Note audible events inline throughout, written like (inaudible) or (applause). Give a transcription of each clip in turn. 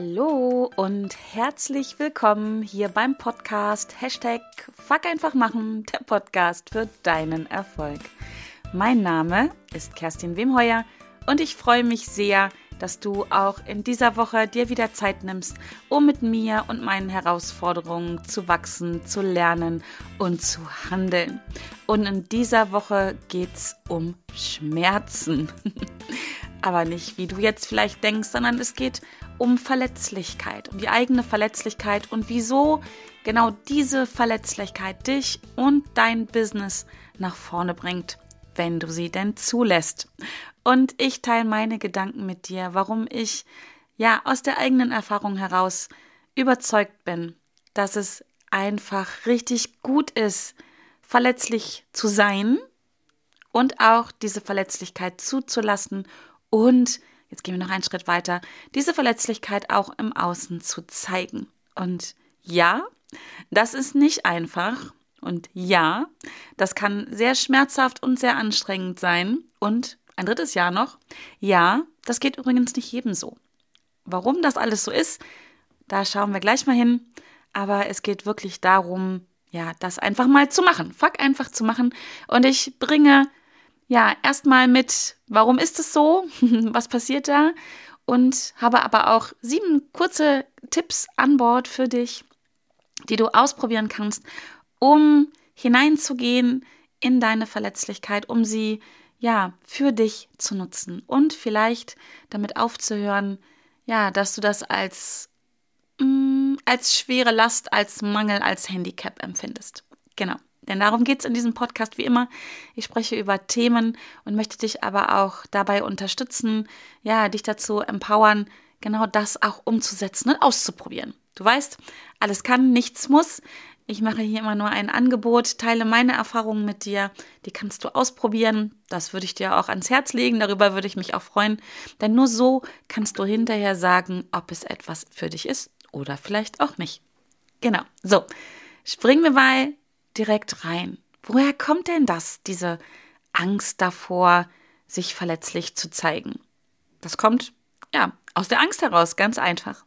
Hallo und herzlich willkommen hier beim Podcast Hashtag Fuck einfach machen, der Podcast für deinen Erfolg. Mein Name ist Kerstin Wemheuer und ich freue mich sehr, dass du auch in dieser Woche dir wieder Zeit nimmst, um mit mir und meinen Herausforderungen zu wachsen, zu lernen und zu handeln. Und in dieser Woche geht es um Schmerzen. (laughs) Aber nicht, wie du jetzt vielleicht denkst, sondern es geht um Verletzlichkeit, um die eigene Verletzlichkeit und wieso genau diese Verletzlichkeit dich und dein Business nach vorne bringt, wenn du sie denn zulässt. Und ich teile meine Gedanken mit dir, warum ich ja aus der eigenen Erfahrung heraus überzeugt bin, dass es einfach richtig gut ist, verletzlich zu sein und auch diese Verletzlichkeit zuzulassen und jetzt gehen wir noch einen Schritt weiter, diese Verletzlichkeit auch im Außen zu zeigen. Und ja, das ist nicht einfach. Und ja, das kann sehr schmerzhaft und sehr anstrengend sein. Und ein drittes Jahr noch. Ja, das geht übrigens nicht jedem so. Warum das alles so ist, da schauen wir gleich mal hin. Aber es geht wirklich darum, ja, das einfach mal zu machen. Fuck einfach zu machen. Und ich bringe ja erstmal mit, warum ist es so? (laughs) Was passiert da? Und habe aber auch sieben kurze Tipps an Bord für dich, die du ausprobieren kannst, um hineinzugehen in deine Verletzlichkeit, um sie ja, für dich zu nutzen und vielleicht damit aufzuhören, ja, dass du das als, mh, mm, als schwere Last, als Mangel, als Handicap empfindest. Genau. Denn darum geht es in diesem Podcast wie immer. Ich spreche über Themen und möchte dich aber auch dabei unterstützen, ja, dich dazu empowern, genau das auch umzusetzen und auszuprobieren. Du weißt, alles kann, nichts muss. Ich mache hier immer nur ein Angebot, teile meine Erfahrungen mit dir. Die kannst du ausprobieren. Das würde ich dir auch ans Herz legen. Darüber würde ich mich auch freuen. Denn nur so kannst du hinterher sagen, ob es etwas für dich ist oder vielleicht auch nicht. Genau. So, springen wir mal direkt rein. Woher kommt denn das, diese Angst davor, sich verletzlich zu zeigen? Das kommt, ja, aus der Angst heraus, ganz einfach.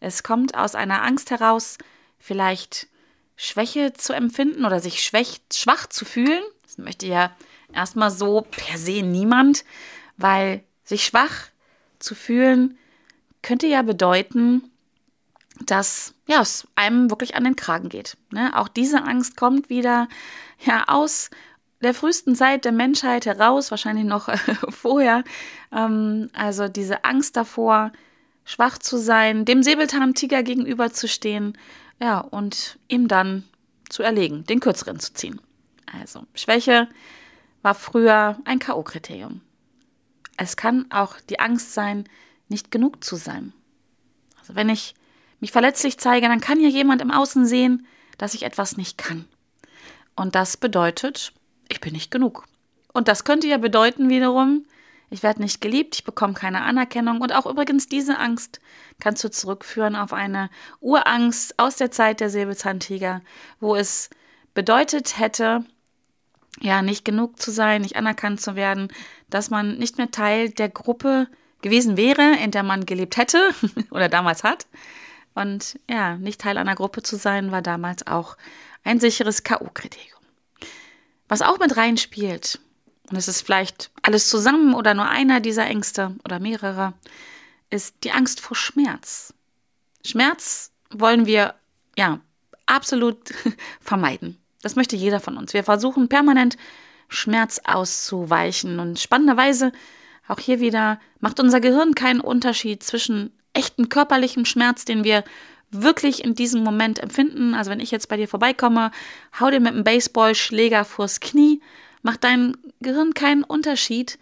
Es kommt aus einer Angst heraus, vielleicht Schwäche zu empfinden oder sich schwach, schwach zu fühlen. Das möchte ja erstmal so per se niemand, weil sich schwach zu fühlen könnte ja bedeuten, dass ja, es einem wirklich an den Kragen geht. Ne? Auch diese Angst kommt wieder ja, aus der frühesten Zeit der Menschheit heraus, wahrscheinlich noch äh, (laughs) vorher. Ähm, also diese Angst davor, schwach zu sein, dem Säbelzahntiger gegenüberzustehen ja, und ihm dann zu erlegen, den kürzeren zu ziehen. Also, Schwäche war früher ein K.O.-Kriterium. Es kann auch die Angst sein, nicht genug zu sein. Also, wenn ich mich verletzlich zeige, dann kann ja jemand im Außen sehen, dass ich etwas nicht kann. Und das bedeutet, ich bin nicht genug. Und das könnte ja bedeuten wiederum, ich werde nicht geliebt, ich bekomme keine Anerkennung. Und auch übrigens diese Angst kannst du zurückführen auf eine Urangst aus der Zeit der Säbelzahntiger, wo es bedeutet hätte, ja, nicht genug zu sein, nicht anerkannt zu werden, dass man nicht mehr Teil der Gruppe gewesen wäre, in der man gelebt hätte (laughs) oder damals hat. Und ja, nicht Teil einer Gruppe zu sein, war damals auch ein sicheres K.O.-Kriterium. Was auch mit reinspielt, und es ist vielleicht alles zusammen oder nur einer dieser Ängste oder mehrere, ist die Angst vor Schmerz. Schmerz wollen wir ja absolut (laughs) vermeiden. Das möchte jeder von uns. Wir versuchen permanent Schmerz auszuweichen und spannenderweise auch hier wieder macht unser Gehirn keinen Unterschied zwischen echten körperlichem Schmerz, den wir wirklich in diesem Moment empfinden. Also wenn ich jetzt bei dir vorbeikomme, hau dir mit einem Baseballschläger vors Knie macht dein Gehirn keinen Unterschied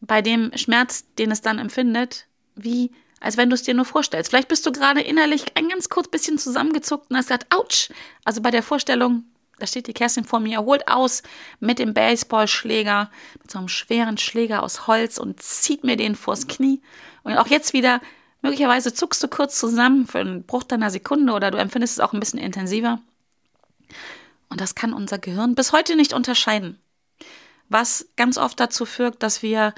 bei dem Schmerz, den es dann empfindet, wie als wenn du es dir nur vorstellst. Vielleicht bist du gerade innerlich ein ganz kurz bisschen zusammengezuckt und hast gesagt, ouch. Also bei der Vorstellung, da steht die Kerstin vor mir, holt aus mit dem Baseballschläger, mit so einem schweren Schläger aus Holz und zieht mir den vors Knie. Und auch jetzt wieder, möglicherweise zuckst du kurz zusammen für einen Bruch deiner Sekunde oder du empfindest es auch ein bisschen intensiver. Und das kann unser Gehirn bis heute nicht unterscheiden. Was ganz oft dazu führt, dass wir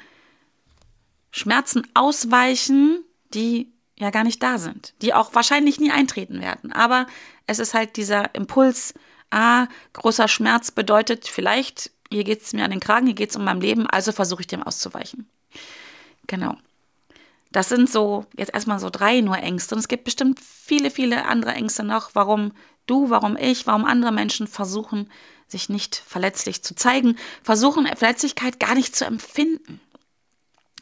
Schmerzen ausweichen, die ja gar nicht da sind, die auch wahrscheinlich nie eintreten werden. Aber es ist halt dieser Impuls, ah, großer Schmerz bedeutet vielleicht, hier geht es mir an den Kragen, hier geht es um mein Leben, also versuche ich dem auszuweichen. Genau. Das sind so jetzt erstmal so drei nur Ängste. Und es gibt bestimmt viele, viele andere Ängste noch, warum du, warum ich, warum andere Menschen versuchen, sich nicht verletzlich zu zeigen, versuchen, Verletzlichkeit gar nicht zu empfinden.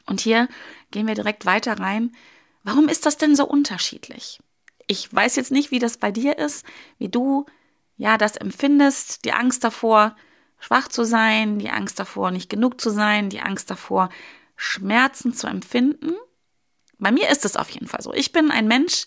Und hier gehen wir direkt weiter rein. Warum ist das denn so unterschiedlich? Ich weiß jetzt nicht, wie das bei dir ist, wie du ja das empfindest, die Angst davor, schwach zu sein, die Angst davor, nicht genug zu sein, die Angst davor, Schmerzen zu empfinden. Bei mir ist es auf jeden Fall so. Ich bin ein Mensch,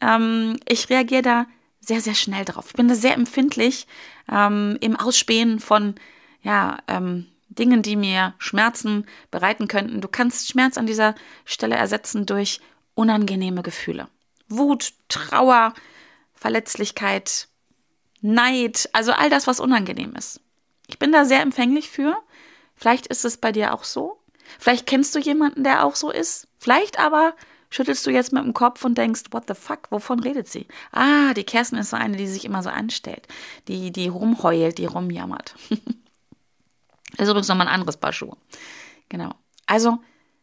ähm, ich reagiere da sehr, sehr schnell drauf. Ich bin da sehr empfindlich ähm, im Ausspähen von ja, ähm, Dingen, die mir Schmerzen bereiten könnten. Du kannst Schmerz an dieser Stelle ersetzen durch unangenehme Gefühle. Wut, Trauer, Verletzlichkeit, Neid, also all das, was unangenehm ist. Ich bin da sehr empfänglich für. Vielleicht ist es bei dir auch so. Vielleicht kennst du jemanden, der auch so ist. Vielleicht aber schüttelst du jetzt mit dem Kopf und denkst, what the fuck, wovon redet sie? Ah, die Kerstin ist so eine, die sich immer so anstellt, die, die rumheult, die rumjammert. (laughs) ist übrigens nochmal ein anderes Paar Schuhe. Genau. Also,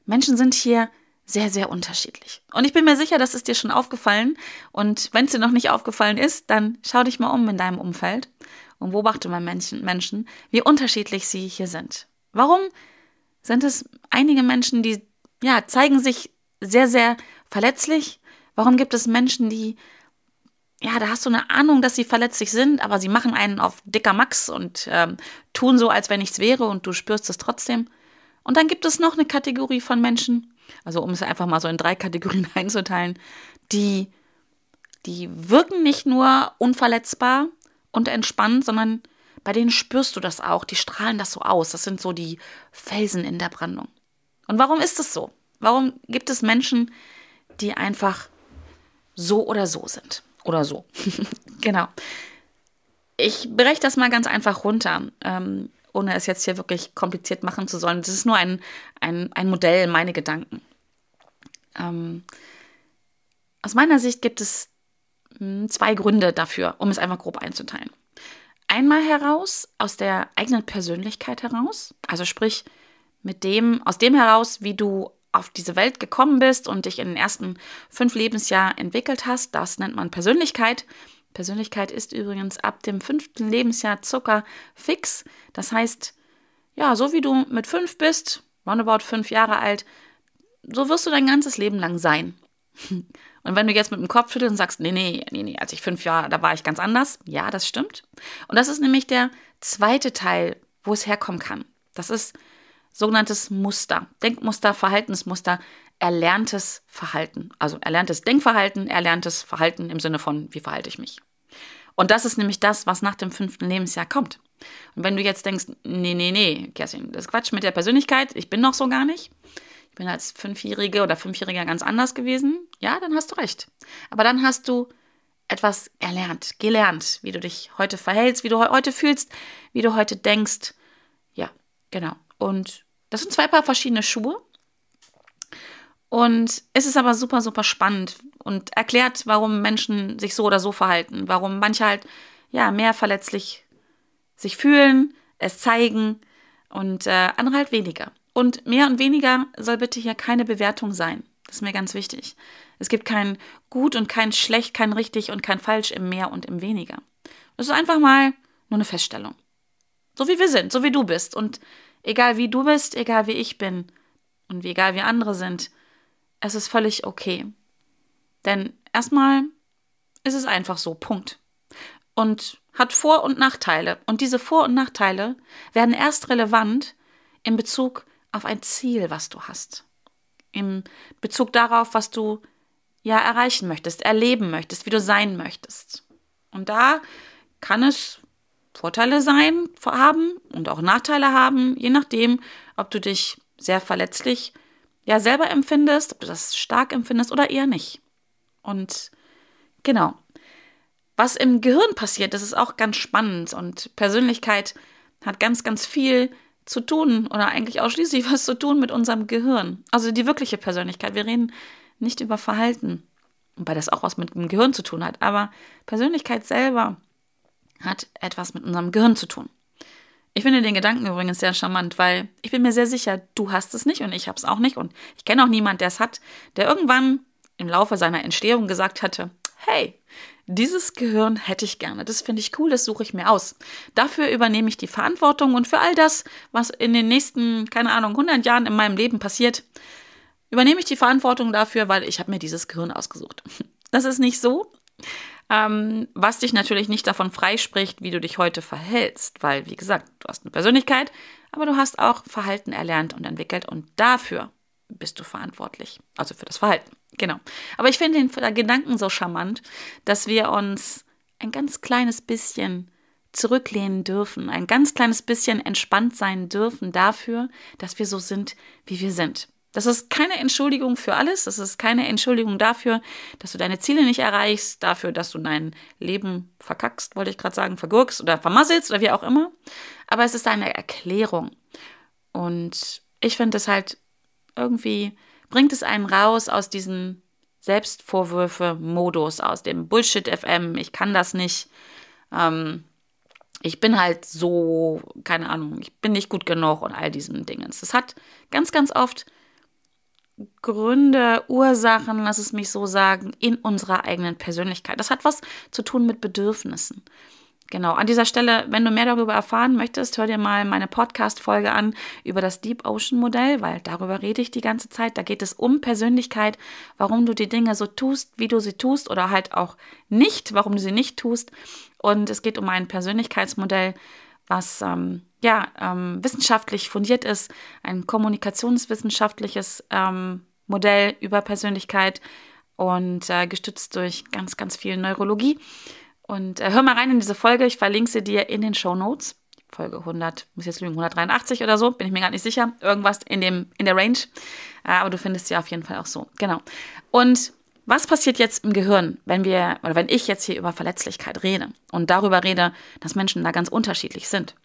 Menschen sind hier sehr, sehr unterschiedlich. Und ich bin mir sicher, das ist dir schon aufgefallen. Und wenn es dir noch nicht aufgefallen ist, dann schau dich mal um in deinem Umfeld und beobachte mal Menschen, Menschen, wie unterschiedlich sie hier sind. Warum sind es einige Menschen, die ja zeigen sich sehr, sehr verletzlich? Warum gibt es Menschen, die ja, da hast du eine Ahnung, dass sie verletzlich sind, aber sie machen einen auf dicker Max und ähm, tun so, als wenn nichts wäre und du spürst es trotzdem. Und dann gibt es noch eine Kategorie von Menschen, also um es einfach mal so in drei Kategorien (laughs) einzuteilen, die, die wirken nicht nur unverletzbar und entspannt, sondern bei denen spürst du das auch, die strahlen das so aus. Das sind so die Felsen in der Brandung. Und warum ist es so? Warum gibt es Menschen, die einfach so oder so sind? Oder so. (laughs) genau. Ich breche das mal ganz einfach runter. Ähm, ohne es jetzt hier wirklich kompliziert machen zu sollen. Das ist nur ein, ein, ein Modell, meine Gedanken. Ähm, aus meiner Sicht gibt es hm, zwei Gründe dafür, um es einfach grob einzuteilen. Einmal heraus aus der eigenen Persönlichkeit heraus, also sprich mit dem, aus dem heraus, wie du auf diese Welt gekommen bist und dich in den ersten fünf Lebensjahren entwickelt hast. Das nennt man Persönlichkeit. Persönlichkeit ist übrigens ab dem fünften Lebensjahr Zucker fix. Das heißt, ja, so wie du mit fünf bist, roundabout fünf Jahre alt, so wirst du dein ganzes Leben lang sein. (laughs) Und wenn du jetzt mit dem Kopf schüttelst und sagst, nee, nee, nee, nee, als ich fünf Jahre, da war ich ganz anders. Ja, das stimmt. Und das ist nämlich der zweite Teil, wo es herkommen kann. Das ist sogenanntes Muster, Denkmuster, Verhaltensmuster, erlerntes Verhalten. Also erlerntes Denkverhalten, erlerntes Verhalten im Sinne von, wie verhalte ich mich. Und das ist nämlich das, was nach dem fünften Lebensjahr kommt. Und wenn du jetzt denkst, nee, nee, nee, Kerstin, das ist Quatsch mit der Persönlichkeit, ich bin noch so gar nicht. Ich bin als Fünfjährige oder Fünfjähriger ganz anders gewesen. Ja, dann hast du recht. Aber dann hast du etwas erlernt, gelernt, wie du dich heute verhältst, wie du heute fühlst, wie du heute denkst. Ja, genau. Und das sind zwei Paar verschiedene Schuhe. Und es ist aber super, super spannend und erklärt, warum Menschen sich so oder so verhalten, warum manche halt ja mehr verletzlich sich fühlen, es zeigen und äh, andere halt weniger. Und mehr und weniger soll bitte hier keine Bewertung sein. Das ist mir ganz wichtig. Es gibt kein gut und kein schlecht, kein richtig und kein falsch im mehr und im weniger. Es ist einfach mal nur eine Feststellung. So wie wir sind, so wie du bist. Und egal wie du bist, egal wie ich bin und wie egal wie andere sind, es ist völlig okay. Denn erstmal ist es einfach so, Punkt. Und hat Vor- und Nachteile. Und diese Vor- und Nachteile werden erst relevant in Bezug auf ein Ziel, was du hast. In Bezug darauf, was du ja erreichen möchtest, erleben möchtest, wie du sein möchtest. Und da kann es Vorteile sein, haben und auch Nachteile haben, je nachdem, ob du dich sehr verletzlich ja selber empfindest, ob du das stark empfindest oder eher nicht. Und genau. Was im Gehirn passiert, das ist auch ganz spannend und Persönlichkeit hat ganz, ganz viel zu tun oder eigentlich ausschließlich (laughs) was zu tun mit unserem Gehirn. Also die wirkliche Persönlichkeit. Wir reden nicht über Verhalten, wobei das auch was mit dem Gehirn zu tun hat, aber Persönlichkeit selber hat etwas mit unserem Gehirn zu tun. Ich finde den Gedanken übrigens sehr charmant, weil ich bin mir sehr sicher, du hast es nicht und ich habe es auch nicht und ich kenne auch niemanden, der es hat, der irgendwann im Laufe seiner Entstehung gesagt hatte, hey, dieses Gehirn hätte ich gerne. Das finde ich cool, das suche ich mir aus. Dafür übernehme ich die Verantwortung und für all das, was in den nächsten, keine Ahnung, 100 Jahren in meinem Leben passiert, übernehme ich die Verantwortung dafür, weil ich habe mir dieses Gehirn ausgesucht. Das ist nicht so. Ähm, was dich natürlich nicht davon freispricht, wie du dich heute verhältst, weil, wie gesagt, du hast eine Persönlichkeit, aber du hast auch Verhalten erlernt und entwickelt und dafür bist du verantwortlich. Also für das Verhalten. Genau. Aber ich finde den Gedanken so charmant, dass wir uns ein ganz kleines bisschen zurücklehnen dürfen, ein ganz kleines bisschen entspannt sein dürfen dafür, dass wir so sind, wie wir sind. Das ist keine Entschuldigung für alles. Das ist keine Entschuldigung dafür, dass du deine Ziele nicht erreichst, dafür, dass du dein Leben verkackst, wollte ich gerade sagen, vergurkst oder vermasselst oder wie auch immer. Aber es ist eine Erklärung. Und ich finde es halt irgendwie bringt es einen raus aus diesem Selbstvorwürfe-Modus, aus dem Bullshit-FM, ich kann das nicht. Ähm, ich bin halt so, keine Ahnung, ich bin nicht gut genug und all diesen Dingen. Es hat ganz, ganz oft Gründe, Ursachen, lass es mich so sagen, in unserer eigenen Persönlichkeit. Das hat was zu tun mit Bedürfnissen. Genau, an dieser Stelle, wenn du mehr darüber erfahren möchtest, hör dir mal meine Podcast-Folge an über das Deep Ocean Modell, weil darüber rede ich die ganze Zeit. Da geht es um Persönlichkeit, warum du die Dinge so tust, wie du sie tust oder halt auch nicht, warum du sie nicht tust. Und es geht um ein Persönlichkeitsmodell, was ähm, ja ähm, wissenschaftlich fundiert ist, ein kommunikationswissenschaftliches ähm, Modell über Persönlichkeit und äh, gestützt durch ganz, ganz viel Neurologie. Und äh, hör mal rein in diese Folge. Ich verlinke sie dir in den Show Notes. Folge 100, muss jetzt lügen, 183 oder so, bin ich mir gar nicht sicher. Irgendwas in, dem, in der Range. Äh, aber du findest sie auf jeden Fall auch so. Genau. Und was passiert jetzt im Gehirn, wenn wir, oder wenn ich jetzt hier über Verletzlichkeit rede und darüber rede, dass Menschen da ganz unterschiedlich sind?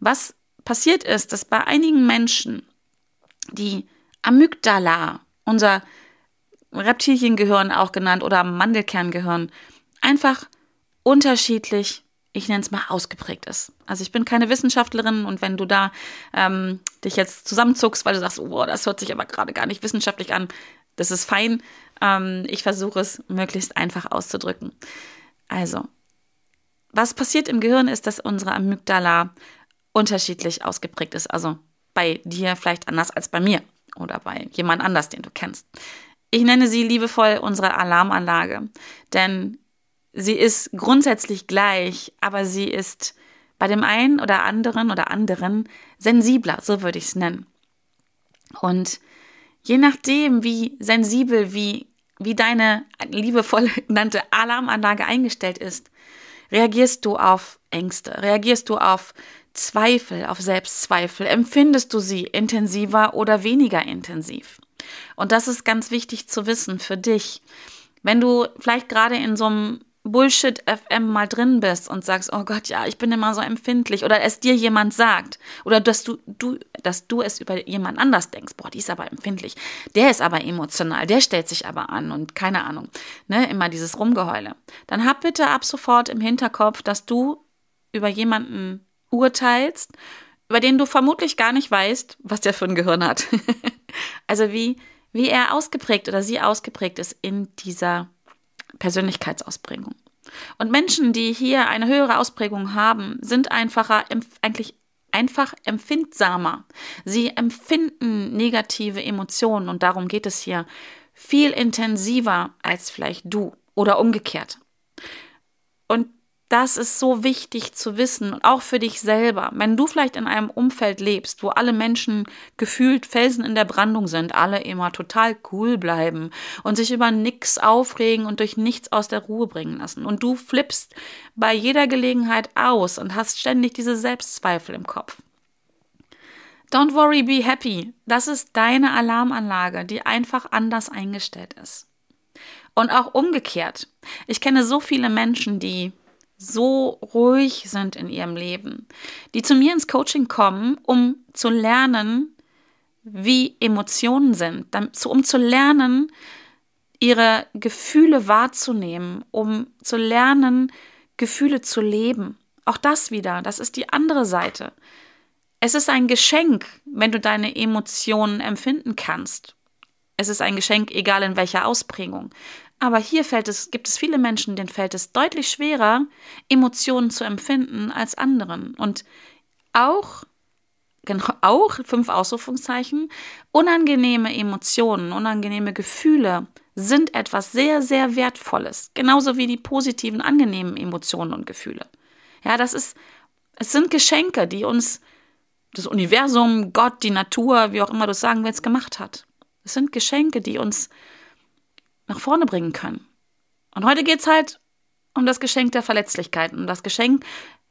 Was passiert ist, dass bei einigen Menschen die Amygdala, unser Reptiliengehirn auch genannt oder Mandelkerngehirn, einfach unterschiedlich, ich nenne es mal, ausgeprägt ist. Also ich bin keine Wissenschaftlerin und wenn du da ähm, dich jetzt zusammenzuckst, weil du sagst, oh, das hört sich aber gerade gar nicht wissenschaftlich an, das ist fein. Ähm, ich versuche es möglichst einfach auszudrücken. Also, was passiert im Gehirn ist, dass unsere Amygdala unterschiedlich ausgeprägt ist. Also bei dir vielleicht anders als bei mir oder bei jemand anders, den du kennst. Ich nenne sie liebevoll unsere Alarmanlage, denn sie ist grundsätzlich gleich, aber sie ist bei dem einen oder anderen oder anderen sensibler, so würde ich es nennen. Und je nachdem, wie sensibel, wie, wie deine liebevoll (laughs) genannte Alarmanlage eingestellt ist, reagierst du auf Ängste, reagierst du auf Zweifel, auf Selbstzweifel, empfindest du sie intensiver oder weniger intensiv. Und das ist ganz wichtig zu wissen für dich. Wenn du vielleicht gerade in so einem Bullshit FM mal drin bist und sagst, oh Gott, ja, ich bin immer so empfindlich oder es dir jemand sagt oder dass du, du, dass du es über jemand anders denkst, boah, die ist aber empfindlich, der ist aber emotional, der stellt sich aber an und keine Ahnung, ne, immer dieses Rumgeheule. Dann hab bitte ab sofort im Hinterkopf, dass du über jemanden urteilst, über den du vermutlich gar nicht weißt, was der für ein Gehirn hat. (laughs) also wie, wie er ausgeprägt oder sie ausgeprägt ist in dieser Persönlichkeitsausprägung. Und Menschen, die hier eine höhere Ausprägung haben, sind einfacher, eigentlich einfach empfindsamer. Sie empfinden negative Emotionen und darum geht es hier viel intensiver als vielleicht du oder umgekehrt. Und das ist so wichtig zu wissen, auch für dich selber. Wenn du vielleicht in einem Umfeld lebst, wo alle Menschen gefühlt Felsen in der Brandung sind, alle immer total cool bleiben und sich über nichts aufregen und durch nichts aus der Ruhe bringen lassen. Und du flippst bei jeder Gelegenheit aus und hast ständig diese Selbstzweifel im Kopf. Don't worry, be happy. Das ist deine Alarmanlage, die einfach anders eingestellt ist. Und auch umgekehrt. Ich kenne so viele Menschen, die so ruhig sind in ihrem Leben, die zu mir ins Coaching kommen, um zu lernen, wie Emotionen sind, um zu lernen, ihre Gefühle wahrzunehmen, um zu lernen, Gefühle zu leben. Auch das wieder, das ist die andere Seite. Es ist ein Geschenk, wenn du deine Emotionen empfinden kannst. Es ist ein Geschenk, egal in welcher Ausprägung. Aber hier fällt es, gibt es viele Menschen, denen fällt es deutlich schwerer, Emotionen zu empfinden als anderen. Und auch, genau, auch, fünf Ausrufungszeichen, unangenehme Emotionen, unangenehme Gefühle sind etwas sehr, sehr Wertvolles. Genauso wie die positiven, angenehmen Emotionen und Gefühle. Ja, das ist, es sind Geschenke, die uns das Universum, Gott, die Natur, wie auch immer du es sagen willst, gemacht hat. Es sind Geschenke, die uns nach vorne bringen können. Und heute geht es halt um das Geschenk der Verletzlichkeit, um das Geschenk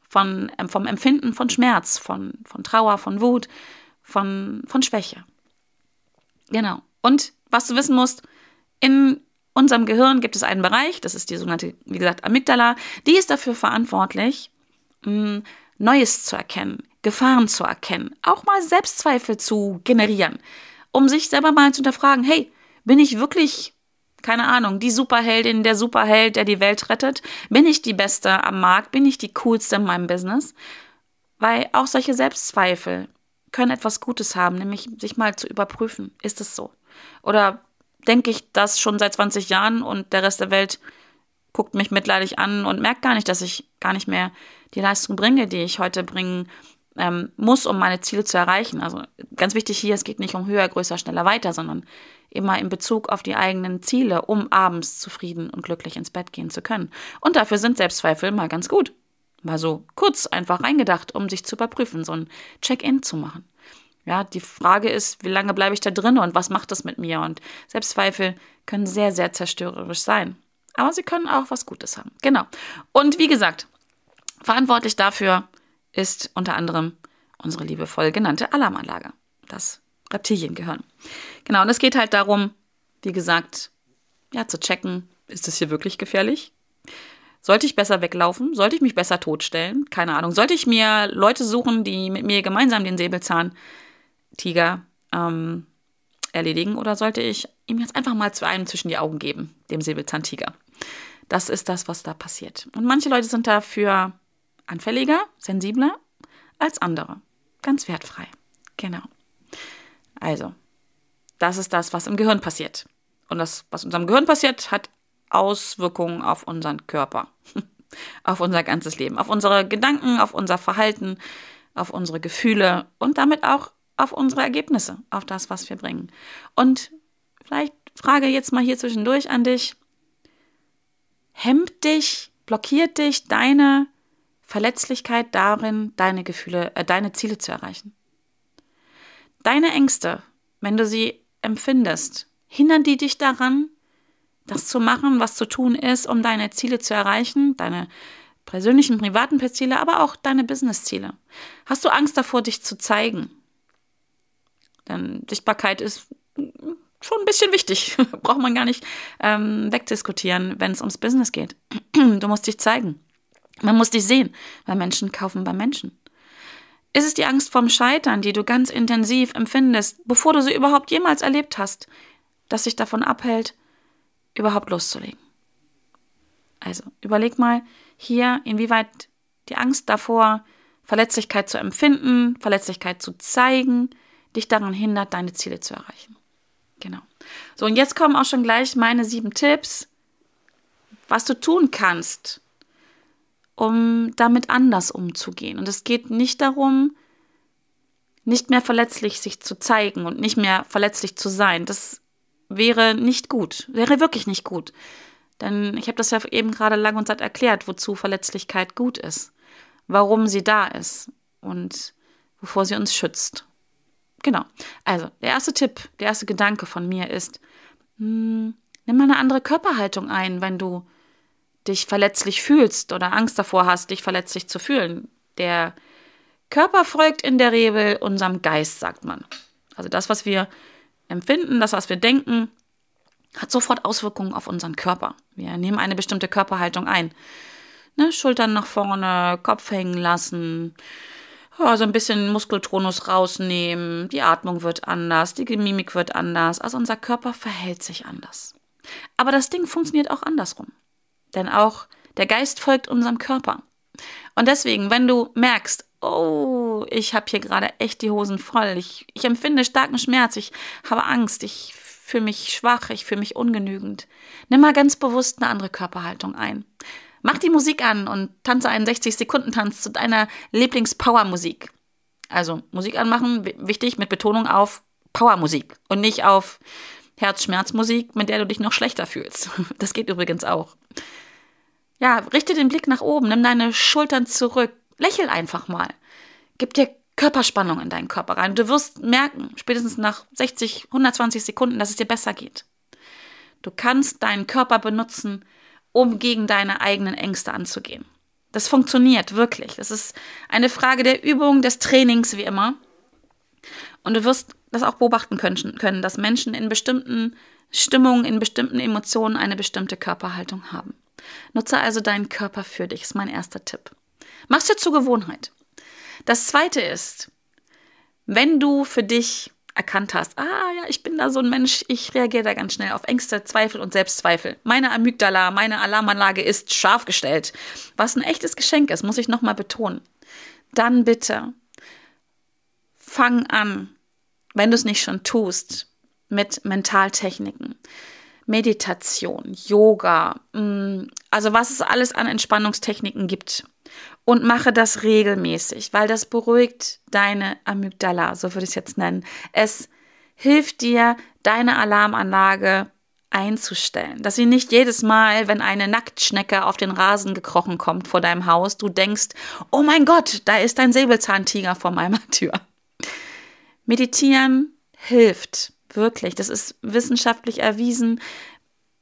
von, ähm, vom Empfinden von Schmerz, von, von Trauer, von Wut, von, von Schwäche. Genau. Und was du wissen musst, in unserem Gehirn gibt es einen Bereich, das ist die sogenannte, wie gesagt, Amygdala, die ist dafür verantwortlich, Neues zu erkennen, Gefahren zu erkennen, auch mal Selbstzweifel zu generieren, um sich selber mal zu hinterfragen, hey, bin ich wirklich keine Ahnung, die Superheldin, der Superheld, der die Welt rettet? Bin ich die Beste am Markt? Bin ich die Coolste in meinem Business? Weil auch solche Selbstzweifel können etwas Gutes haben, nämlich sich mal zu überprüfen. Ist es so? Oder denke ich das schon seit 20 Jahren und der Rest der Welt guckt mich mitleidig an und merkt gar nicht, dass ich gar nicht mehr die Leistung bringe, die ich heute bringen ähm, muss, um meine Ziele zu erreichen. Also ganz wichtig hier, es geht nicht um höher, größer, schneller, weiter, sondern immer in Bezug auf die eigenen Ziele, um abends zufrieden und glücklich ins Bett gehen zu können. Und dafür sind Selbstzweifel mal ganz gut. Mal so kurz einfach reingedacht, um sich zu überprüfen, so ein Check-in zu machen. Ja, die Frage ist, wie lange bleibe ich da drin und was macht das mit mir? Und Selbstzweifel können sehr, sehr zerstörerisch sein. Aber sie können auch was Gutes haben. Genau. Und wie gesagt, verantwortlich dafür ist unter anderem unsere liebevoll genannte Alarmanlage. Das Reptiliengehirn. Genau, und es geht halt darum, wie gesagt, ja, zu checken, ist das hier wirklich gefährlich? Sollte ich besser weglaufen? Sollte ich mich besser totstellen? Keine Ahnung. Sollte ich mir Leute suchen, die mit mir gemeinsam den Säbelzahntiger ähm, erledigen? Oder sollte ich ihm jetzt einfach mal zu einem zwischen die Augen geben, dem Säbelzahntiger? Das ist das, was da passiert. Und manche Leute sind dafür anfälliger, sensibler als andere. Ganz wertfrei. Genau. Also, das ist das, was im Gehirn passiert. Und das, was unserem Gehirn passiert, hat Auswirkungen auf unseren Körper, (laughs) auf unser ganzes Leben, auf unsere Gedanken, auf unser Verhalten, auf unsere Gefühle und damit auch auf unsere Ergebnisse, auf das, was wir bringen. Und vielleicht frage jetzt mal hier zwischendurch an dich, hemmt dich, blockiert dich deine Verletzlichkeit darin, deine Gefühle, äh, deine Ziele zu erreichen? Deine Ängste, wenn du sie empfindest, hindern die dich daran, das zu machen, was zu tun ist, um deine Ziele zu erreichen, deine persönlichen, privaten Ziele, aber auch deine Business-Ziele. Hast du Angst davor, dich zu zeigen? Denn Sichtbarkeit ist schon ein bisschen wichtig. (laughs) Braucht man gar nicht ähm, wegdiskutieren, wenn es ums Business geht. (clears throat) du musst dich zeigen. Man muss dich sehen, weil Menschen kaufen bei Menschen. Ist es die Angst vorm Scheitern, die du ganz intensiv empfindest, bevor du sie überhaupt jemals erlebt hast, das sich davon abhält, überhaupt loszulegen? Also überleg mal hier, inwieweit die Angst davor, Verletzlichkeit zu empfinden, Verletzlichkeit zu zeigen, dich daran hindert, deine Ziele zu erreichen. Genau. So, und jetzt kommen auch schon gleich meine sieben Tipps, was du tun kannst, um damit anders umzugehen. Und es geht nicht darum, nicht mehr verletzlich sich zu zeigen und nicht mehr verletzlich zu sein. Das wäre nicht gut, wäre wirklich nicht gut. Denn ich habe das ja eben gerade lang und satt erklärt, wozu Verletzlichkeit gut ist, warum sie da ist und wovor sie uns schützt. Genau. Also, der erste Tipp, der erste Gedanke von mir ist, mh, hm, nimm mal eine andere Körperhaltung ein, wenn du dich verletzlich fühlst oder Angst davor hast, dich verletzlich zu fühlen. Der Körper folgt in der Regel unserem Geist, sagt man. Also das, was wir empfinden, das, was wir denken, hat sofort Auswirkungen auf unseren Körper. Wir nehmen eine bestimmte Körperhaltung ein. Ne, Schultern nach vorne, Kopf hängen lassen, ja, so ein bisschen Muskeltonus rausnehmen, die Atmung wird anders, die Mimik wird anders, also unser Körper verhält sich anders. Aber das Ding funktioniert auch andersrum. Denn auch der Geist folgt unserem Körper. Und deswegen, wenn du merkst, oh, ich habe hier gerade echt die Hosen voll, ich, ich empfinde starken Schmerz, ich habe Angst, ich fühle mich schwach, ich fühle mich ungenügend, nimm mal ganz bewusst eine andere Körperhaltung ein. Mach die Musik an und tanze einen 60-Sekunden-Tanz zu deiner Lieblings-Power-Musik. Also Musik anmachen, wichtig, mit Betonung auf Powermusik und nicht auf Herzschmerzmusik, mit der du dich noch schlechter fühlst. (laughs) Das geht übrigens auch. Ja, richte den Blick nach oben, nimm deine Schultern zurück, lächel einfach mal. Gib dir Körperspannung in deinen Körper rein. Du wirst merken, spätestens nach 60, 120 Sekunden, dass es dir besser geht. Du kannst deinen Körper benutzen, um gegen deine eigenen Ängste anzugehen. Das funktioniert wirklich. Das ist eine Frage der Übung, des Trainings, wie immer. Und du wirst das auch beobachten können, dass Menschen in bestimmten Stimmungen, in bestimmten Emotionen eine bestimmte Körperhaltung haben. Nutze also deinen Körper für dich, ist mein erster Tipp. Mach's dir zur Gewohnheit. Das zweite ist, wenn du für dich erkannt hast, ah ja, ich bin da so ein Mensch, ich reagiere da ganz schnell auf Ängste, Zweifel und Selbstzweifel. Meine Amygdala, meine Alarmanlage ist scharf gestellt, was ein echtes Geschenk ist, muss ich nochmal betonen. Dann bitte fang an, wenn du es nicht schon tust, mit Mentaltechniken. Meditation, Yoga, mm, also was es alles an Entspannungstechniken gibt. Und mache das regelmäßig, weil das beruhigt deine Amygdala, so würde ich es jetzt nennen. Es hilft dir, deine Alarmanlage einzustellen, dass sie nicht jedes Mal, wenn eine Nacktschnecke auf den Rasen gekrochen kommt vor deinem Haus, du denkst, oh mein Gott, da ist ein Säbelzahntiger vor meiner Tür. Meditieren hilft wirklich. Das ist wissenschaftlich erwiesen.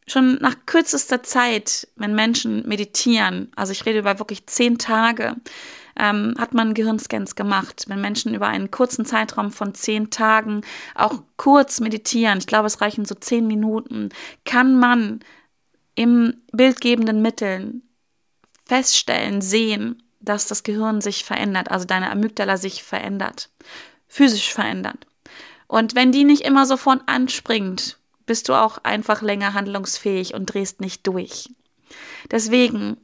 Schon nach kürzester Zeit, wenn Menschen meditieren, also ich rede über wirklich zehn Tage, ähm, hat man Gehirnscans gemacht. Wenn Menschen über einen kurzen Zeitraum von zehn Tagen auch kurz meditieren, ich glaube, es reichen so zehn Minuten, kann man im bildgebenden Mitteln feststellen, sehen, dass das Gehirn sich verändert, also deine Amygdala sich verändert physisch verändert. Und wenn die nicht immer sofort anspringt, bist du auch einfach länger handlungsfähig und drehst nicht durch. Deswegen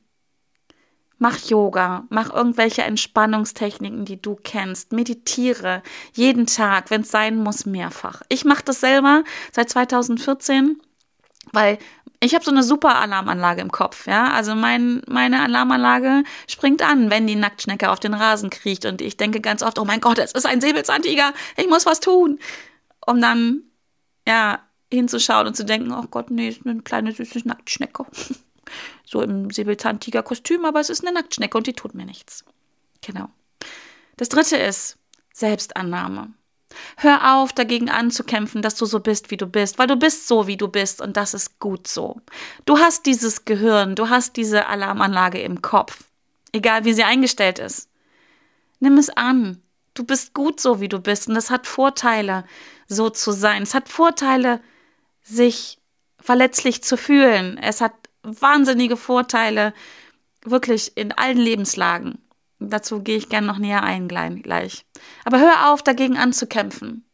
mach Yoga, mach irgendwelche Entspannungstechniken, die du kennst, meditiere jeden Tag, wenn es sein muss, mehrfach. Ich mache das selber seit 2014, weil ich habe so eine super Alarmanlage im Kopf, ja. Also mein, meine Alarmanlage springt an, wenn die Nacktschnecke auf den Rasen kriecht und ich denke ganz oft, oh mein Gott, es ist ein Säbelzahntiger, ich muss was tun. Um dann, ja, hinzuschauen und zu denken, oh Gott, nee, ist eine kleine süße Nacktschnecke. (laughs) so im Säbelzahntiger-Kostüm, aber es ist eine Nacktschnecke und die tut mir nichts. Genau. Das dritte ist Selbstannahme. Hör auf, dagegen anzukämpfen, dass du so bist, wie du bist, weil du bist so, wie du bist und das ist gut so. Du hast dieses Gehirn, du hast diese Alarmanlage im Kopf, egal wie sie eingestellt ist. Nimm es an. Du bist gut so, wie du bist und es hat Vorteile, so zu sein. Es hat Vorteile, sich verletzlich zu fühlen. Es hat wahnsinnige Vorteile, wirklich in allen Lebenslagen. Dazu gehe ich gerne noch näher ein gleich. Aber hör auf, dagegen anzukämpfen.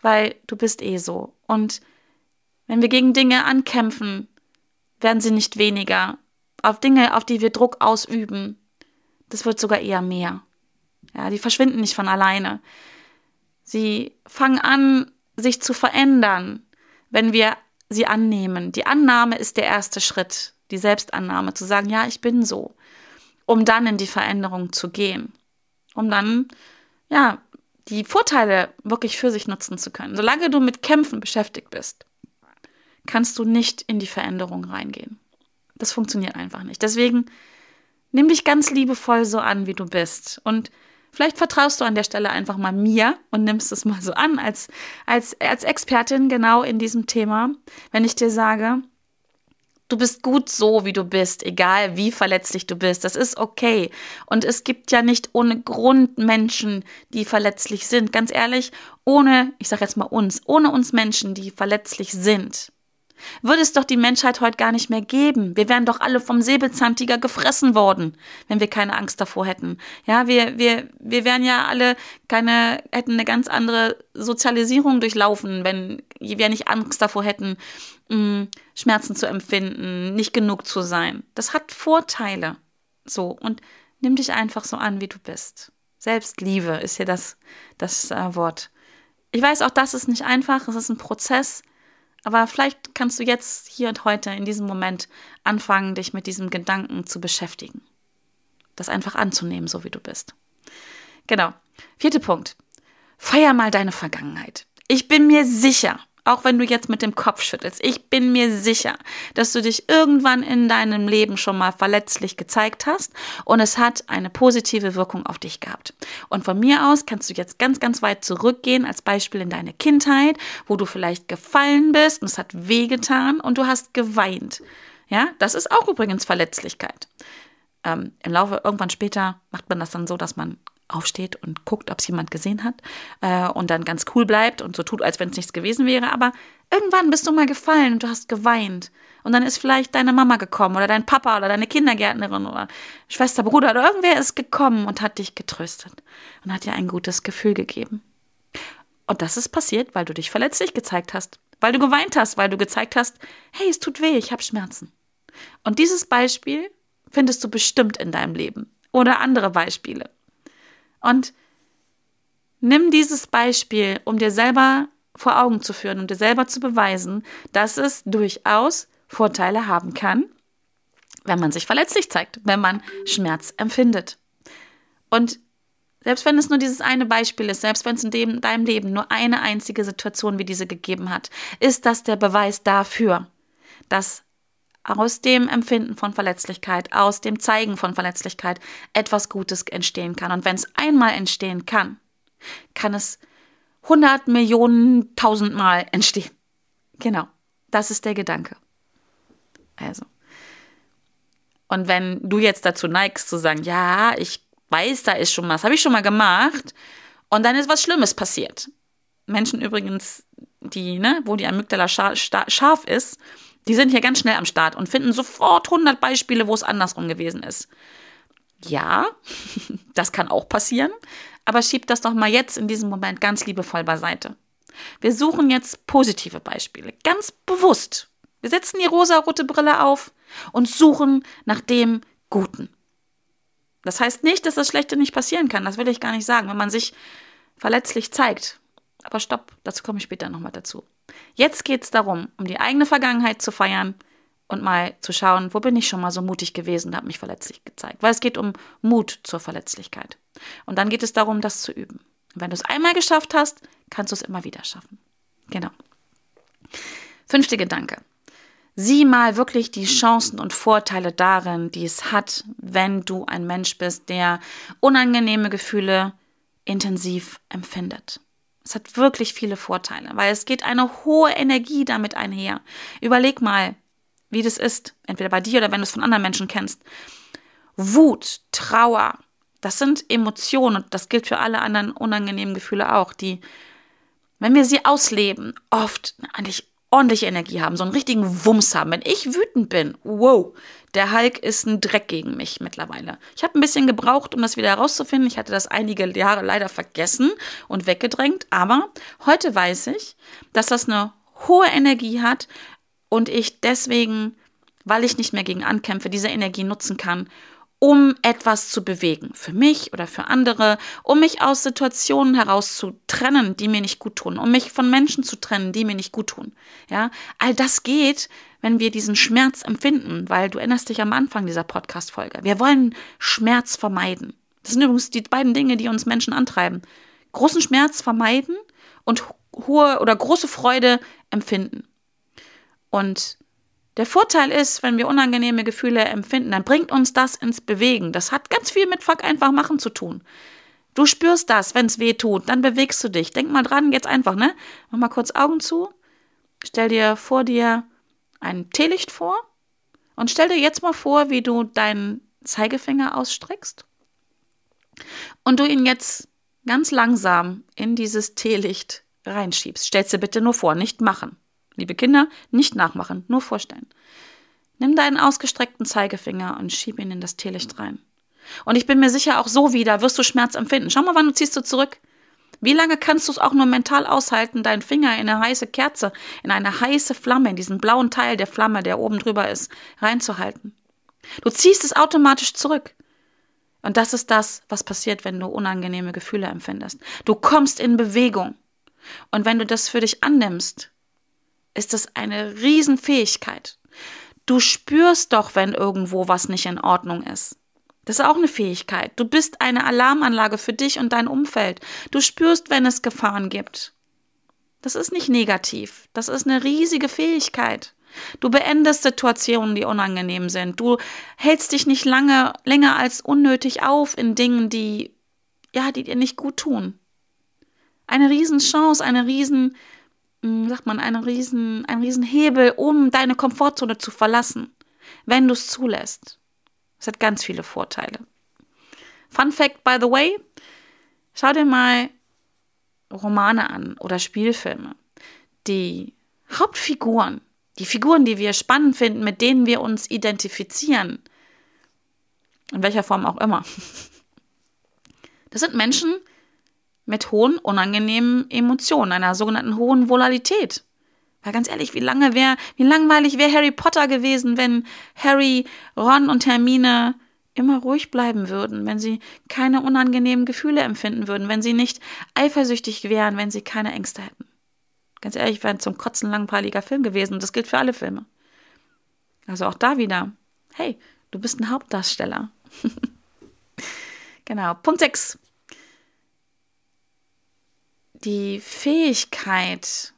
Weil du bist eh so. Und wenn wir gegen Dinge ankämpfen, werden sie nicht weniger. Auf Dinge, auf die wir Druck ausüben, das wird sogar eher mehr. Ja, die verschwinden nicht von alleine. Sie fangen an, sich zu verändern, wenn wir sie annehmen. Die Annahme ist der erste Schritt, die Selbstannahme, zu sagen, ja, ich bin so um dann in die Veränderung zu gehen, um dann, ja, die Vorteile wirklich für sich nutzen zu können. Solange du mit Kämpfen beschäftigt bist, kannst du nicht in die Veränderung reingehen. Das funktioniert einfach nicht. Deswegen nimm dich ganz liebevoll so an, wie du bist. Und vielleicht vertraust du an der Stelle einfach mal mir und nimmst es mal so an als, als, als Expertin genau in diesem Thema, wenn ich dir sage, Du bist gut so, wie du bist, egal wie verletzlich du bist. Das ist okay. Und es gibt ja nicht ohne Grund Menschen, die verletzlich sind. Ganz ehrlich, ohne, ich sage jetzt mal uns, ohne uns Menschen, die verletzlich sind, würde es doch die Menschheit heute gar nicht mehr geben. Wir wären doch alle vom Säbelzahntiger gefressen worden, wenn wir keine Angst davor hätten. Ja, wir, wir, wir wären ja alle keine, hätten eine ganz andere Sozialisierung durchlaufen, wenn wir nicht Angst davor hätten, mm, Schmerzen zu empfinden, nicht genug zu sein. Das hat Vorteile. So, und nimm dich einfach so an, wie du bist. Selbstliebe ist hier das, das äh, Wort. Ich weiß, auch das ist nicht einfach, es ist ein Prozess, aber vielleicht kannst du jetzt, hier und heute, in diesem Moment anfangen, dich mit diesem Gedanken zu beschäftigen. Das einfach anzunehmen, so wie du bist. Genau. Vierter Punkt. Feier mal deine Vergangenheit. Ich bin mir sicher, auch wenn du jetzt mit dem Kopf schüttelst, ich bin mir sicher, dass du dich irgendwann in deinem Leben schon mal verletzlich gezeigt hast und es hat eine positive Wirkung auf dich gehabt. Und von mir aus kannst du jetzt ganz, ganz weit zurückgehen, als Beispiel in deine Kindheit, wo du vielleicht gefallen bist und es hat wehgetan und du hast geweint. Ja, das ist auch übrigens Verletzlichkeit. Ähm, Im Laufe irgendwann später macht man das dann so, dass man aufsteht und guckt, ob es jemand gesehen hat äh, und dann ganz cool bleibt und so tut, als wenn es nichts gewesen wäre. Aber irgendwann bist du mal gefallen und du hast geweint. Und dann ist vielleicht deine Mama gekommen oder dein Papa oder deine Kindergärtnerin oder Schwester, Bruder oder irgendwer ist gekommen und hat dich getröstet und hat dir ein gutes Gefühl gegeben. Und das ist passiert, weil du dich verletzlich gezeigt hast, weil du geweint hast, weil du gezeigt hast, hey, es tut weh, ich habe Schmerzen. Und dieses Beispiel findest du bestimmt in deinem Leben oder andere Beispiele. Und nimm dieses Beispiel, um dir selber vor Augen zu führen, um dir selber zu beweisen, dass es durchaus Vorteile haben kann, wenn man sich verletzlich zeigt, wenn man Schmerz empfindet. Und selbst wenn es nur dieses eine Beispiel ist, selbst wenn es in dem, deinem Leben nur eine einzige Situation wie diese gegeben hat, ist das der Beweis dafür, dass aus dem Empfinden von Verletzlichkeit, aus dem Zeigen von Verletzlichkeit etwas Gutes entstehen kann. Und wenn es einmal entstehen kann, kann es hundert Millionen, tausendmal entstehen. Genau, das ist der Gedanke. Also. Und wenn du jetzt dazu neigst zu sagen, ja, ich weiß, da ist schon was, habe ich schon mal gemacht, und dann ist was Schlimmes passiert. Menschen übrigens, die, ne, wo die Amygdala scharf ist, die sind hier ganz schnell am Start und finden sofort 100 Beispiele, wo es andersrum gewesen ist. Ja, (laughs) das kann auch passieren, aber schieb das doch mal jetzt in diesem Moment ganz liebevoll beiseite. Wir suchen jetzt positive Beispiele, ganz bewusst. Wir setzen die rosa-rote Brille auf und suchen nach dem Guten. Das heißt nicht, dass das Schlechte nicht passieren kann, das will ich gar nicht sagen, wenn man sich verletzlich zeigt. Aber stopp, dazu komme ich später nochmal dazu. Jetzt geht es darum, um die eigene Vergangenheit zu feiern und mal zu schauen, wo bin ich schon mal so mutig gewesen und habe mich verletzlich gezeigt. Weil es geht um Mut zur Verletzlichkeit. Und dann geht es darum, das zu üben. Und wenn du es einmal geschafft hast, kannst du es immer wieder schaffen. Genau. Fünfte Gedanke. Sieh mal wirklich die Chancen und Vorteile darin, die es hat, wenn du ein Mensch bist, der unangenehme Gefühle intensiv empfindet. Es hat wirklich viele Vorteile, weil es geht eine hohe Energie damit einher. Überleg mal, wie das ist, entweder bei dir oder wenn du es von anderen Menschen kennst. Wut, Trauer, das sind Emotionen und das gilt für alle anderen unangenehmen Gefühle auch, die, wenn wir sie ausleben, oft eigentlich ordentliche Energie haben, so einen richtigen Wumms haben. Wenn ich wütend bin, wow, der Hulk ist ein Dreck gegen mich mittlerweile. Ich habe ein bisschen gebraucht, um das wieder herauszufinden. Ich hatte das einige Jahre leider vergessen und weggedrängt. Aber heute weiß ich, dass das eine hohe Energie hat und ich deswegen, weil ich nicht mehr gegen ankämpfe, diese Energie nutzen kann, um etwas zu bewegen, für mich oder für andere, um mich aus Situationen heraus zu trennen, die mir nicht gut tun, um mich von Menschen zu trennen, die mir nicht gut tun. Ja, all das geht, wenn wir diesen Schmerz empfinden, weil du erinnerst dich am Anfang dieser Podcast-Folge. Wir wollen Schmerz vermeiden. Das sind übrigens die beiden Dinge, die uns Menschen antreiben. Großen Schmerz vermeiden und hohe oder große Freude empfinden. Und der Vorteil ist, wenn wir unangenehme Gefühle empfinden, dann bringt uns das ins Bewegen. Das hat ganz viel mit Fuck einfach machen zu tun. Du spürst das, wenn es weh tut, dann bewegst du dich. Denk mal dran, jetzt einfach, ne? Mach mal kurz Augen zu. Stell dir vor dir ein Teelicht vor und stell dir jetzt mal vor, wie du deinen Zeigefinger ausstreckst und du ihn jetzt ganz langsam in dieses Teelicht reinschiebst. Stellst dir bitte nur vor, nicht machen. Liebe Kinder, nicht nachmachen, nur vorstellen. Nimm deinen ausgestreckten Zeigefinger und schieb ihn in das Teelicht rein. Und ich bin mir sicher, auch so wieder wirst du Schmerz empfinden. Schau mal, wann du ziehst du zurück. Wie lange kannst du es auch nur mental aushalten, deinen Finger in eine heiße Kerze, in eine heiße Flamme, in diesen blauen Teil der Flamme, der oben drüber ist, reinzuhalten? Du ziehst es automatisch zurück. Und das ist das, was passiert, wenn du unangenehme Gefühle empfindest. Du kommst in Bewegung. Und wenn du das für dich annimmst, ist das eine Riesenfähigkeit. Du spürst doch, wenn irgendwo was nicht in Ordnung ist. Das ist auch eine Fähigkeit. Du bist eine Alarmanlage für dich und dein Umfeld. Du spürst, wenn es Gefahren gibt. Das ist nicht negativ. Das ist eine riesige Fähigkeit. Du beendest Situationen, die unangenehm sind. Du hältst dich nicht lange, länger als unnötig auf in Dingen, die, ja, die dir nicht gut tun. Eine Riesenchance, eine Riesen, hm, sagt man, eine Riesen, ein Riesenhebel, um deine Komfortzone zu verlassen, wenn du es zulässt. Es hat ganz viele Vorteile. Fun Fact, by the way, schau dir mal Romane an oder Spielfilme. Die Hauptfiguren die Figuren, die wir spannend finden, mit denen wir uns identifizieren, in welcher Form auch immer, (laughs) das sind Menschen mit hohen, unangenehmen Emotionen, einer sogenannten hohen Volatilität. Weil ganz ehrlich, wie lange wäre, wie langweilig wäre Harry Potter gewesen, wenn Harry, Ron und Hermine immer ruhig bleiben würden, wenn sie keine unangenehmen Gefühle empfinden würden, wenn sie nicht eifersüchtig wären, wenn sie keine Ängste hätten. Ganz ehrlich, wäre ein zum Kotzen langweiliger Film gewesen. Das gilt für alle Filme. Also auch da wieder. Hey, du bist ein Hauptdarsteller. (laughs) genau. Punkt 6. Die Fähigkeit,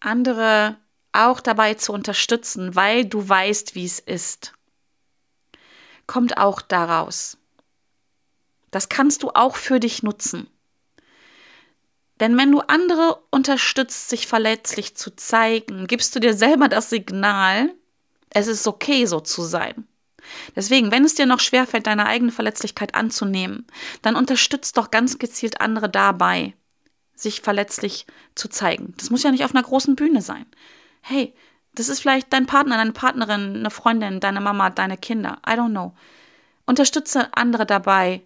andere auch dabei zu unterstützen, weil du weißt, wie es ist, kommt auch daraus. Das kannst du auch für dich nutzen. Denn wenn du andere unterstützt, sich verletzlich zu zeigen, gibst du dir selber das Signal, es ist okay, so zu sein. Deswegen, wenn es dir noch schwerfällt, deine eigene Verletzlichkeit anzunehmen, dann unterstützt doch ganz gezielt andere dabei, sich verletzlich zu zeigen. Das muss ja nicht auf einer großen Bühne sein. Hey, das ist vielleicht dein Partner, deine Partnerin, eine Freundin, deine Mama, deine Kinder. I don't know. Unterstütze andere dabei,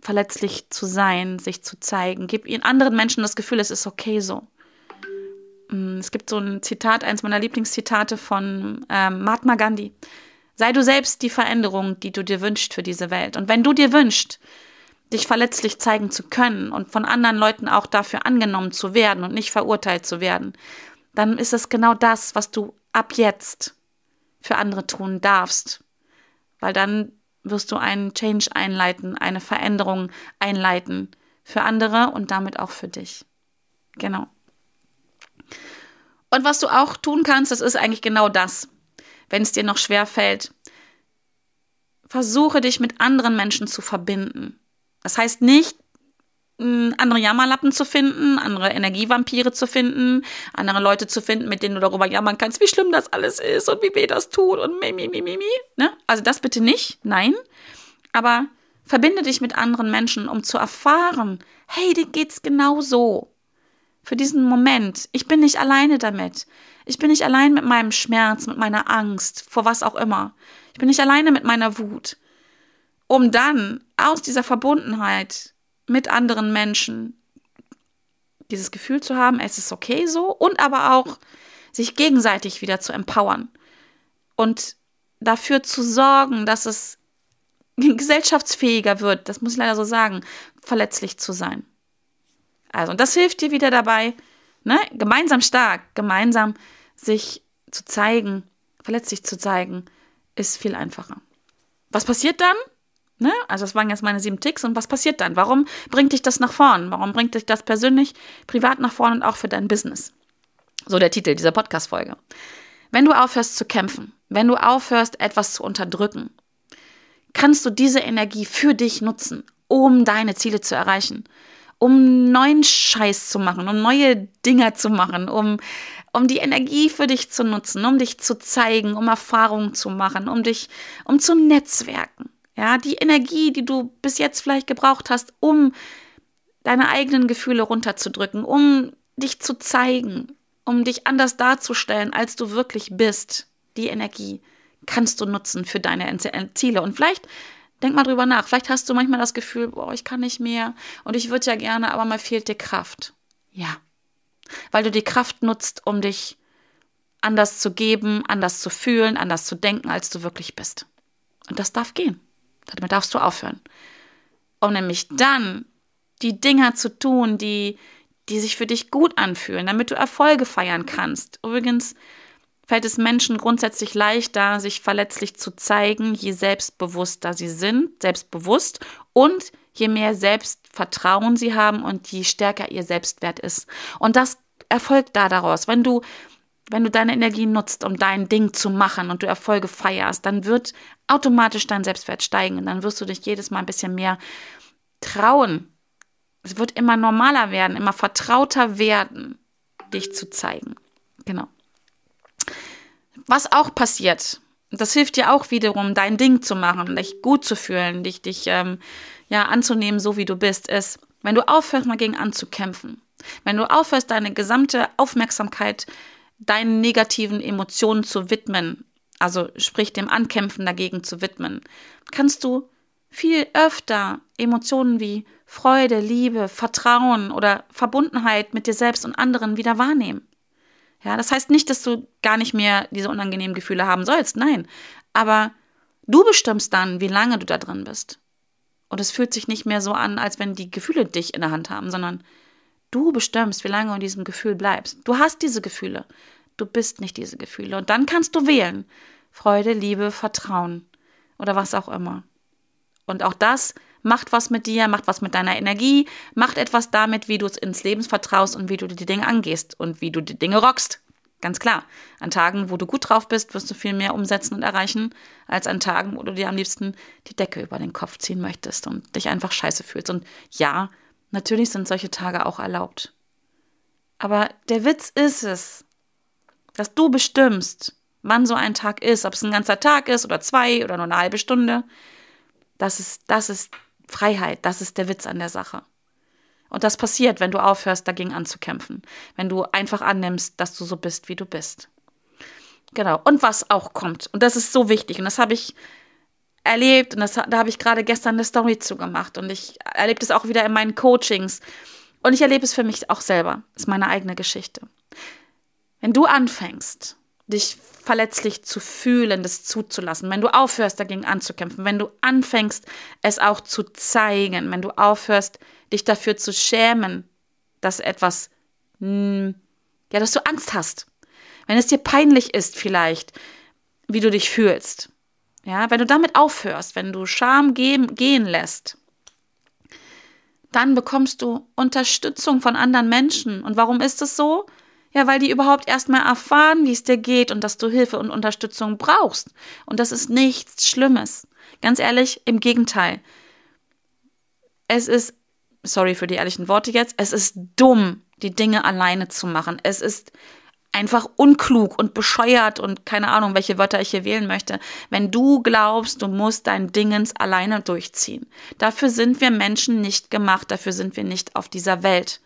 verletzlich zu sein, sich zu zeigen. Gib ihren anderen Menschen das Gefühl, es ist okay so. Mm, es gibt so ein Zitat, eins meiner Lieblingszitate von ähm, Mahatma Gandhi. Sei du selbst die Veränderung, die du dir wünschst für diese Welt. Und wenn du dir wünschst, dich verletzlich zeigen zu können und von anderen Leuten auch dafür angenommen zu werden und nicht verurteilt zu werden, dann ist es genau das, was du ab jetzt für andere tun darfst. Weil dann wirst du einen Change einleiten, eine Veränderung einleiten für andere und damit auch für dich. Genau. Und was du auch tun kannst, das ist eigentlich genau das. Wenn es dir noch schwer fällt, versuche dich mit anderen Menschen zu verbinden. Das heißt nicht, andere Jammerlappen zu finden, andere Energievampire zu finden, andere Leute zu finden, mit denen du darüber jammern kannst, wie schlimm das alles ist und wie weh das tut und mi, mi, mi, mi, mi. Ne? Also das bitte nicht, nein. Aber verbinde dich mit anderen Menschen, um zu erfahren, hey, dir geht's genau so. Für diesen Moment. Ich bin nicht alleine damit. Ich bin nicht allein mit meinem Schmerz, mit meiner Angst, vor was auch immer. Ich bin nicht alleine mit meiner Wut. Um dann aus dieser Verbundenheit mit anderen Menschen dieses Gefühl zu haben, es ist okay so und aber auch sich gegenseitig wieder zu empowern und dafür zu sorgen, dass es (laughs) gesellschaftsfähiger wird, das muss ich leider so sagen, verletzlich zu sein. Also, und das hilft dir wieder dabei, ne, gemeinsam stark, gemeinsam sich zu zeigen, verletzlich zu zeigen, ist viel einfacher. Was passiert dann? Ne? Also das waren jetzt meine sieben Ticks. Und was passiert dann? Warum bringt dich das nach vorn? Warum bringt dich das persönlich, privat nach vorn und auch für dein Business? So der Titel dieser Podcast-Folge. Wenn du aufhörst zu kämpfen, wenn du aufhörst, etwas zu unterdrücken, kannst du diese Energie für dich nutzen, um deine Ziele zu erreichen, um neuen Scheiß zu machen, um neue Dinger zu machen, um, um die Energie für dich zu nutzen, um dich zu zeigen, um Erfahrungen zu machen, um dich, um zu netzwerken. Ja, die Energie, die du bis jetzt vielleicht gebraucht hast, um deine eigenen Gefühle runterzudrücken, um dich zu zeigen, um dich anders darzustellen, als du wirklich bist. Die Energie kannst du nutzen für deine Ziele. Und vielleicht Denk mal drüber nach. Vielleicht hast du manchmal das Gefühl, boah, ich kann nicht mehr und ich würde ja gerne, aber mir fehlt dir Kraft. Ja. Weil du die Kraft nutzt, um dich anders zu geben, anders zu fühlen, anders zu denken, als du wirklich bist. Und das darf gehen. Damit darfst du aufhören. Um nämlich dann die Dinger zu tun, die, die sich für dich gut anfühlen, damit du Erfolge feiern kannst. Übrigens fällt es Menschen grundsätzlich leichter, sich verletzlich zu zeigen, je selbstbewusster sie sind, selbstbewusst und je mehr Selbstvertrauen sie haben und je stärker ihr Selbstwert ist. Und das erfolgt da daraus. Wenn du, wenn du deine Energie nutzt, um dein Ding zu machen und du Erfolge feierst, dann wird automatisch dein Selbstwert steigen und dann wirst du dich jedes Mal ein bisschen mehr trauen. Es wird immer normaler werden, immer vertrauter werden, dich zu zeigen. Genau. Was auch passiert, das hilft dir auch wiederum, dein Ding zu machen, dich gut zu fühlen, dich, dich ähm, ja, anzunehmen, so wie du bist, ist, wenn du aufhörst, mal gegen anzukämpfen. Wenn du aufhörst, deine gesamte Aufmerksamkeit deinen negativen Emotionen zu widmen, also sprich dem Ankämpfen dagegen zu widmen, kannst du viel öfter Emotionen wie Freude, Liebe, Vertrauen oder Verbundenheit mit dir selbst und anderen wieder wahrnehmen. Ja, das heißt nicht, dass du gar nicht mehr diese unangenehmen Gefühle haben sollst, nein. Aber du bestimmst dann, wie lange du da drin bist. Und es fühlt sich nicht mehr so an, als wenn die Gefühle dich in der Hand haben, sondern du bestimmst, wie lange du in diesem Gefühl bleibst. Du hast diese Gefühle. Du bist nicht diese Gefühle. Und dann kannst du wählen. Freude, Liebe, Vertrauen oder was auch immer. Und auch das macht was mit dir, macht was mit deiner Energie, macht etwas damit, wie du es ins Leben vertraust und wie du die Dinge angehst und wie du die Dinge rockst. Ganz klar. An Tagen, wo du gut drauf bist, wirst du viel mehr umsetzen und erreichen, als an Tagen, wo du dir am liebsten die Decke über den Kopf ziehen möchtest und dich einfach scheiße fühlst. Und ja, natürlich sind solche Tage auch erlaubt. Aber der Witz ist es, dass du bestimmst, wann so ein Tag ist, ob es ein ganzer Tag ist oder zwei oder nur eine halbe Stunde. Das ist, das ist Freiheit, das ist der Witz an der Sache. Und das passiert, wenn du aufhörst, dagegen anzukämpfen. Wenn du einfach annimmst, dass du so bist, wie du bist. Genau. Und was auch kommt. Und das ist so wichtig. Und das habe ich erlebt. Und das, da habe ich gerade gestern eine Story zugemacht. Und ich erlebe das auch wieder in meinen Coachings. Und ich erlebe es für mich auch selber. Das ist meine eigene Geschichte. Wenn du anfängst, dich verletzlich zu fühlen, das zuzulassen, wenn du aufhörst, dagegen anzukämpfen, wenn du anfängst, es auch zu zeigen, wenn du aufhörst, dich dafür zu schämen, dass etwas, hm, ja, dass du Angst hast, wenn es dir peinlich ist vielleicht, wie du dich fühlst, ja, wenn du damit aufhörst, wenn du Scham gehen, gehen lässt, dann bekommst du Unterstützung von anderen Menschen. Und warum ist es so? Ja, weil die überhaupt erstmal erfahren, wie es dir geht und dass du Hilfe und Unterstützung brauchst. Und das ist nichts Schlimmes. Ganz ehrlich, im Gegenteil. Es ist, sorry für die ehrlichen Worte jetzt, es ist dumm, die Dinge alleine zu machen. Es ist einfach unklug und bescheuert und keine Ahnung, welche Wörter ich hier wählen möchte, wenn du glaubst, du musst dein Dingens alleine durchziehen. Dafür sind wir Menschen nicht gemacht, dafür sind wir nicht auf dieser Welt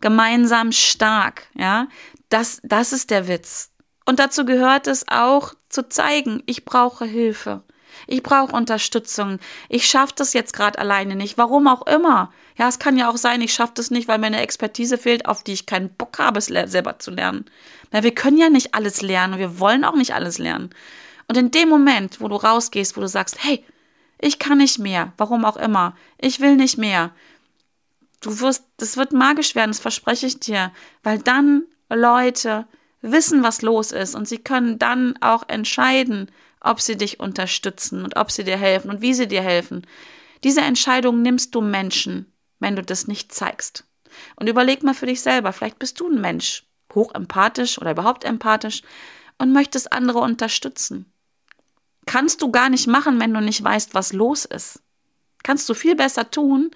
gemeinsam stark, ja. Das, das ist der Witz. Und dazu gehört es auch zu zeigen, ich brauche Hilfe. Ich brauche Unterstützung. Ich schaffe das jetzt gerade alleine nicht. Warum auch immer. Ja, es kann ja auch sein, ich schaffe das nicht, weil mir eine Expertise fehlt, auf die ich keinen Bock habe, es selber zu lernen. Na, wir können ja nicht alles lernen und wir wollen auch nicht alles lernen. Und in dem Moment, wo du rausgehst, wo du sagst, hey, ich kann nicht mehr, warum auch immer, ich will nicht mehr, Du wirst, das wird magisch werden, das verspreche ich dir, weil dann Leute wissen, was los ist und sie können dann auch entscheiden, ob sie dich unterstützen und ob sie dir helfen und wie sie dir helfen. Diese Entscheidung nimmst du Menschen, wenn du das nicht zeigst. Und überleg mal für dich selber, vielleicht bist du ein Mensch, hochempathisch oder überhaupt empathisch und möchtest andere unterstützen. Kannst du gar nicht machen, wenn du nicht weißt, was los ist. Kannst du viel besser tun,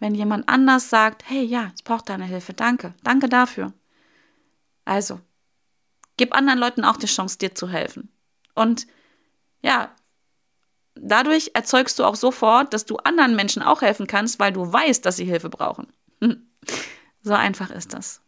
wenn jemand anders sagt, hey, ja, ich brauche deine Hilfe, danke, danke dafür. Also, gib anderen Leuten auch die Chance, dir zu helfen. Und ja, dadurch erzeugst du auch sofort, dass du anderen Menschen auch helfen kannst, weil du weißt, dass sie Hilfe brauchen. (laughs) So einfach ist das.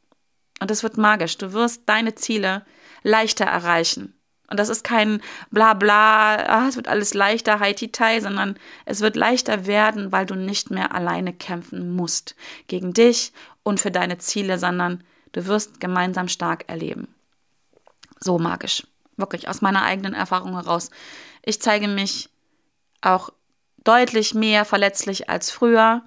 Und es wird magisch. Du wirst deine Ziele leichter erreichen. Und das ist kein Blabla, ah, es wird alles leichter, Haiti-Tai, sondern es wird leichter werden, weil du nicht mehr alleine kämpfen musst gegen dich und für deine Ziele, sondern du wirst gemeinsam stark erleben. So magisch. Wirklich aus meiner eigenen Erfahrung heraus. Ich zeige mich auch deutlich mehr verletzlich als früher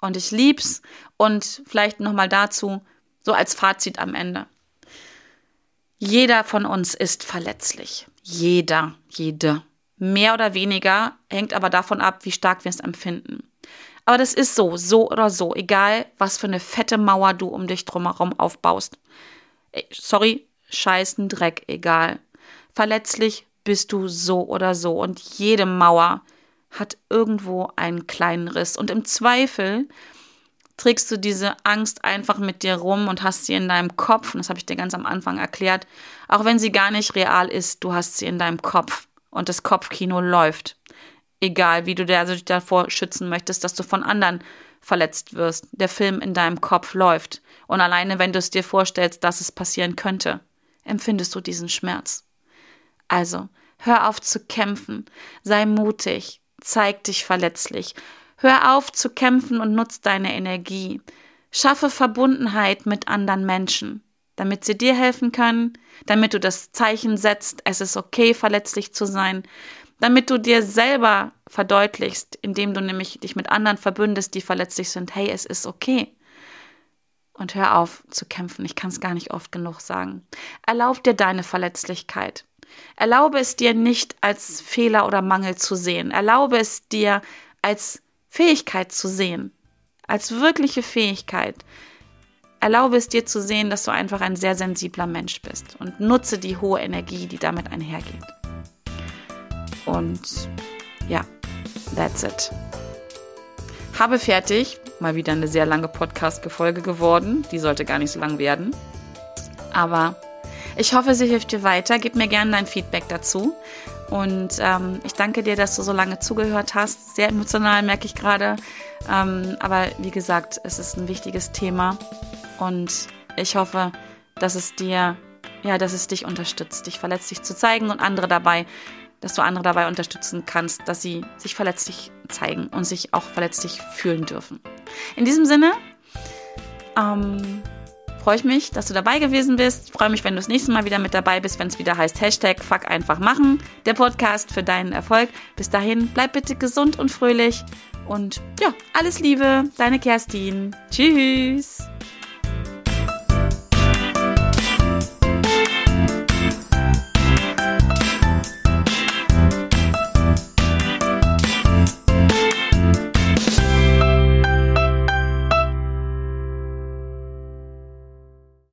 und ich lieb's und vielleicht nochmal dazu so als Fazit am Ende. Jeder von uns ist verletzlich. Jeder, jede. Mehr oder weniger hängt aber davon ab, wie stark wir es empfinden. Aber das ist so, so oder so, egal was für eine fette Mauer du um dich drumherum aufbaust. Sorry, scheißen Dreck, egal. Verletzlich bist du so oder so und jede Mauer hat irgendwo einen kleinen Riss. Und im Zweifel trägst du diese Angst einfach mit dir rum und hast sie in deinem Kopf. Und das habe ich dir ganz am Anfang erklärt. Auch wenn sie gar nicht real ist, du hast sie in deinem Kopf. Und das Kopfkino läuft. Egal, wie du dich also davor schützen möchtest, dass du von anderen verletzt wirst. Der Film in deinem Kopf läuft. Und alleine, wenn du es dir vorstellst, dass es passieren könnte, empfindest du diesen Schmerz. Also, hör auf zu kämpfen. Sei mutig. Zeig dich verletzlich. Hör auf zu kämpfen und nutz deine Energie. Schaffe Verbundenheit mit anderen Menschen, damit sie dir helfen können, damit du das Zeichen setzt, es ist okay, verletzlich zu sein, damit du dir selber verdeutlichst, indem du nämlich dich mit anderen verbündest, die verletzlich sind, hey, es ist okay. Und hör auf zu kämpfen, ich kann es gar nicht oft genug sagen. Erlaub dir deine Verletzlichkeit. Erlaube es dir nicht als Fehler oder Mangel zu sehen. Erlaube es dir als Fähigkeit zu sehen, als wirkliche Fähigkeit. Erlaube es dir zu sehen, dass du einfach ein sehr sensibler Mensch bist und nutze die hohe Energie, die damit einhergeht. Und ja, that's it. Habe fertig. Mal wieder eine sehr lange Podcast-Folge geworden. Die sollte gar nicht so lang werden. Aber ich hoffe, sie hilft dir weiter. Gib mir gerne dein Feedback dazu. Und ähm, ich danke dir, dass du so lange zugehört hast. Sehr emotional merke ich gerade. Ähm, aber wie gesagt, es ist ein wichtiges Thema. Und ich hoffe, dass es dir, ja, dass es dich unterstützt, dich verletzlich zu zeigen und andere dabei, dass du andere dabei unterstützen kannst, dass sie sich verletzlich zeigen und sich auch verletzlich fühlen dürfen. In diesem Sinne, ähm, freue ich mich, dass du dabei gewesen bist. Ich freue mich, wenn du das nächste Mal wieder mit dabei bist, wenn es wieder heißt Hashtag Fuck einfach machen, der Podcast für deinen Erfolg. Bis dahin, bleib bitte gesund und fröhlich und ja, alles Liebe, deine Kerstin. Tschüss.